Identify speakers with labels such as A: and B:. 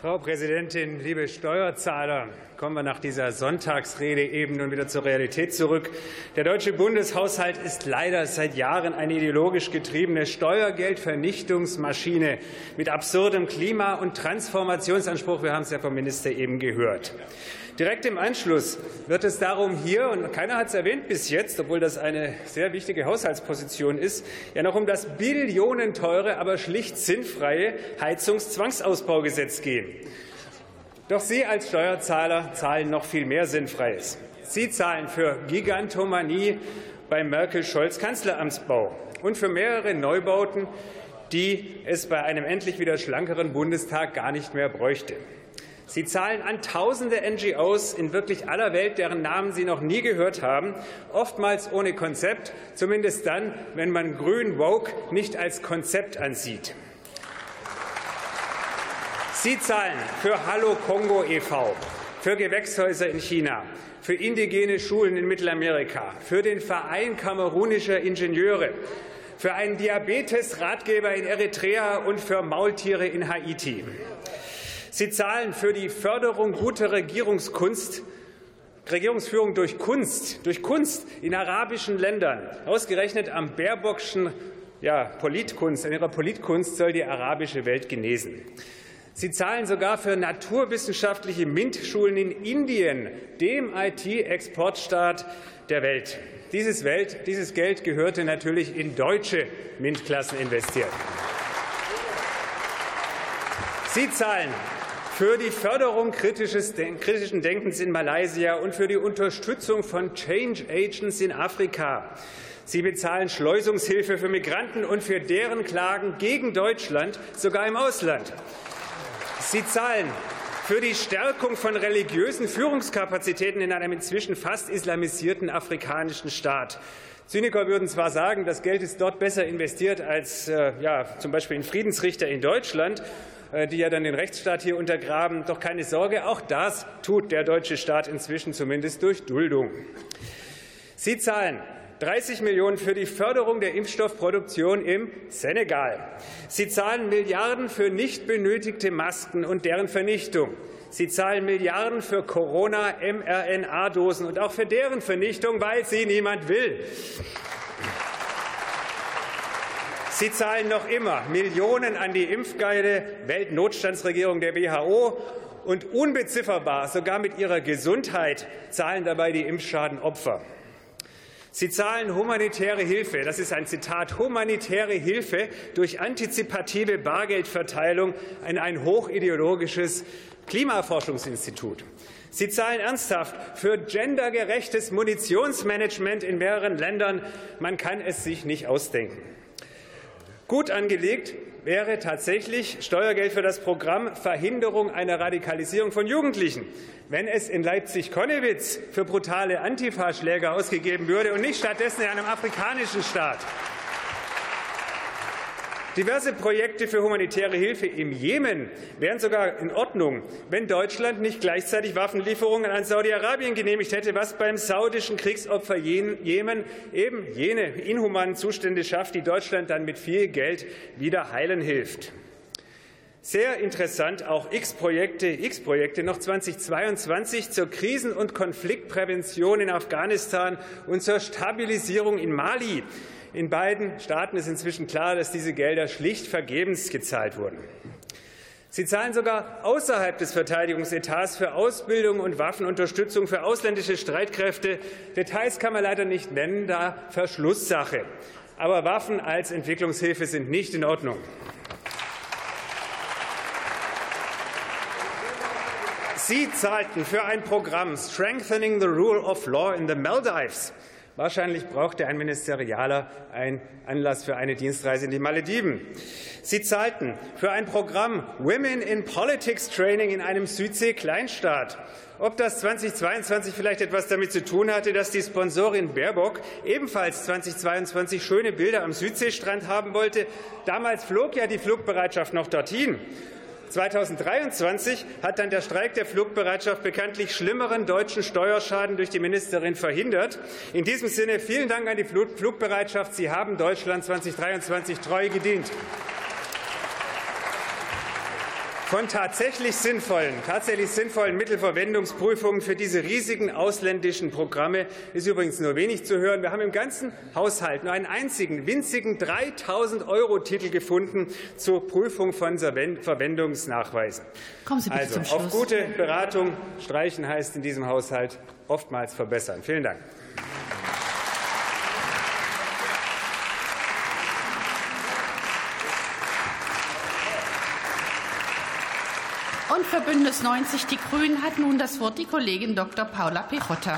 A: Frau Präsidentin, liebe Steuerzahler! Kommen wir nach dieser Sonntagsrede eben nun wieder zur Realität zurück. Der deutsche Bundeshaushalt ist leider seit Jahren eine ideologisch getriebene Steuergeldvernichtungsmaschine mit absurdem Klima- und Transformationsanspruch. Wir haben es ja vom Minister eben gehört. Direkt im Anschluss wird es darum hier, und keiner hat es erwähnt bis jetzt, obwohl das eine sehr wichtige Haushaltsposition ist, ja noch um das billionenteure, aber schlicht sinnfreie Heizungszwangsausbaugesetz gehen. Doch Sie als Steuerzahler zahlen noch viel mehr Sinnfreies. Sie zahlen für Gigantomanie beim Merkel-Scholz-Kanzleramtsbau und für mehrere Neubauten, die es bei einem endlich wieder schlankeren Bundestag gar nicht mehr bräuchte. Sie zahlen an tausende NGOs in wirklich aller Welt, deren Namen Sie noch nie gehört haben, oftmals ohne Konzept, zumindest dann, wenn man Grün Woke nicht als Konzept ansieht. Sie zahlen für Hallo Kongo e.V., für Gewächshäuser in China, für indigene Schulen in Mittelamerika, für den Verein kamerunischer Ingenieure, für einen Diabetes-Ratgeber in Eritrea und für Maultiere in Haiti. Sie zahlen für die Förderung guter Regierungskunst Regierungsführung durch Kunst, durch Kunst in arabischen Ländern. Ausgerechnet am Baerbockschen ja, Politkunst, an ihrer Politkunst soll die arabische Welt genesen. Sie zahlen sogar für naturwissenschaftliche MINT-Schulen in Indien, dem IT-Exportstaat der Welt. Dieses, Welt. dieses Geld gehörte natürlich in deutsche MINT-Klassen investiert. Sie zahlen für die Förderung kritischen Denkens in Malaysia und für die Unterstützung von Change Agents in Afrika. Sie bezahlen Schleusungshilfe für Migranten und für deren Klagen gegen Deutschland, sogar im Ausland. Sie zahlen für die Stärkung von religiösen Führungskapazitäten in einem inzwischen fast islamisierten afrikanischen Staat. Zyniker würden zwar sagen, das Geld ist dort besser investiert als äh, ja, zum Beispiel in Friedensrichter in Deutschland. Äh, die ja dann den Rechtsstaat hier untergraben. Doch keine Sorge, auch das tut der deutsche Staat inzwischen zumindest durch Duldung. Sie zahlen 30 Millionen für die Förderung der Impfstoffproduktion im Senegal. Sie zahlen Milliarden für nicht benötigte Masken und deren Vernichtung. Sie zahlen Milliarden für Corona-mRNA-Dosen und auch für deren Vernichtung, weil sie niemand will. Sie zahlen noch immer Millionen an die impfgeile Weltnotstandsregierung der WHO und unbezifferbar, sogar mit ihrer Gesundheit, zahlen dabei die Impfschaden Opfer. Sie zahlen humanitäre Hilfe, das ist ein Zitat, humanitäre Hilfe durch antizipative Bargeldverteilung an ein hochideologisches Klimaforschungsinstitut. Sie zahlen ernsthaft für gendergerechtes Munitionsmanagement in mehreren Ländern. Man kann es sich nicht ausdenken. Gut angelegt wäre tatsächlich Steuergeld für das Programm Verhinderung einer Radikalisierung von Jugendlichen, wenn es in Leipzig-Konnewitz für brutale Antifa-Schläger ausgegeben würde und nicht stattdessen in einem afrikanischen Staat. Diverse Projekte für humanitäre Hilfe im Jemen wären sogar in Ordnung, wenn Deutschland nicht gleichzeitig Waffenlieferungen an Saudi-Arabien genehmigt hätte, was beim saudischen Kriegsopfer Jemen eben jene inhumanen Zustände schafft, die Deutschland dann mit viel Geld wieder heilen hilft. Sehr interessant auch X-Projekte, X-Projekte noch 2022 zur Krisen- und Konfliktprävention in Afghanistan und zur Stabilisierung in Mali. In beiden Staaten ist inzwischen klar, dass diese Gelder schlicht vergebens gezahlt wurden. Sie zahlen sogar außerhalb des Verteidigungsetats für Ausbildung und Waffenunterstützung für ausländische Streitkräfte. Details kann man leider nicht nennen, da Verschlusssache. Aber Waffen als Entwicklungshilfe sind nicht in Ordnung. Sie zahlten für ein Programm Strengthening the Rule of Law in the Maldives Wahrscheinlich brauchte ein Ministerialer einen Anlass für eine Dienstreise in die Malediven. Sie zahlten für ein Programm Women in Politics Training in einem Südsee-Kleinstaat. Ob das 2022 vielleicht etwas damit zu tun hatte, dass die Sponsorin Baerbock ebenfalls 2022 schöne Bilder am Südseestrand haben wollte. Damals flog ja die Flugbereitschaft noch dorthin. 2023 hat dann der Streik der Flugbereitschaft bekanntlich schlimmeren deutschen Steuerschaden durch die Ministerin verhindert. In diesem Sinne vielen Dank an die Flugbereitschaft. Sie haben Deutschland 2023 treu gedient. Von tatsächlich sinnvollen, tatsächlich sinnvollen Mittelverwendungsprüfungen für diese riesigen ausländischen Programme ist übrigens nur wenig zu hören. Wir haben im ganzen Haushalt nur einen einzigen winzigen 3000 Euro Titel gefunden zur Prüfung von Verwendungsnachweisen.
B: Kommen Sie bitte
A: also
B: zum Schluss.
A: auf gute Beratung streichen heißt in diesem Haushalt oftmals verbessern. Vielen Dank.
B: Und für Bündnis 90 Die Grünen hat nun das Wort die Kollegin Dr. Paula Pichotta.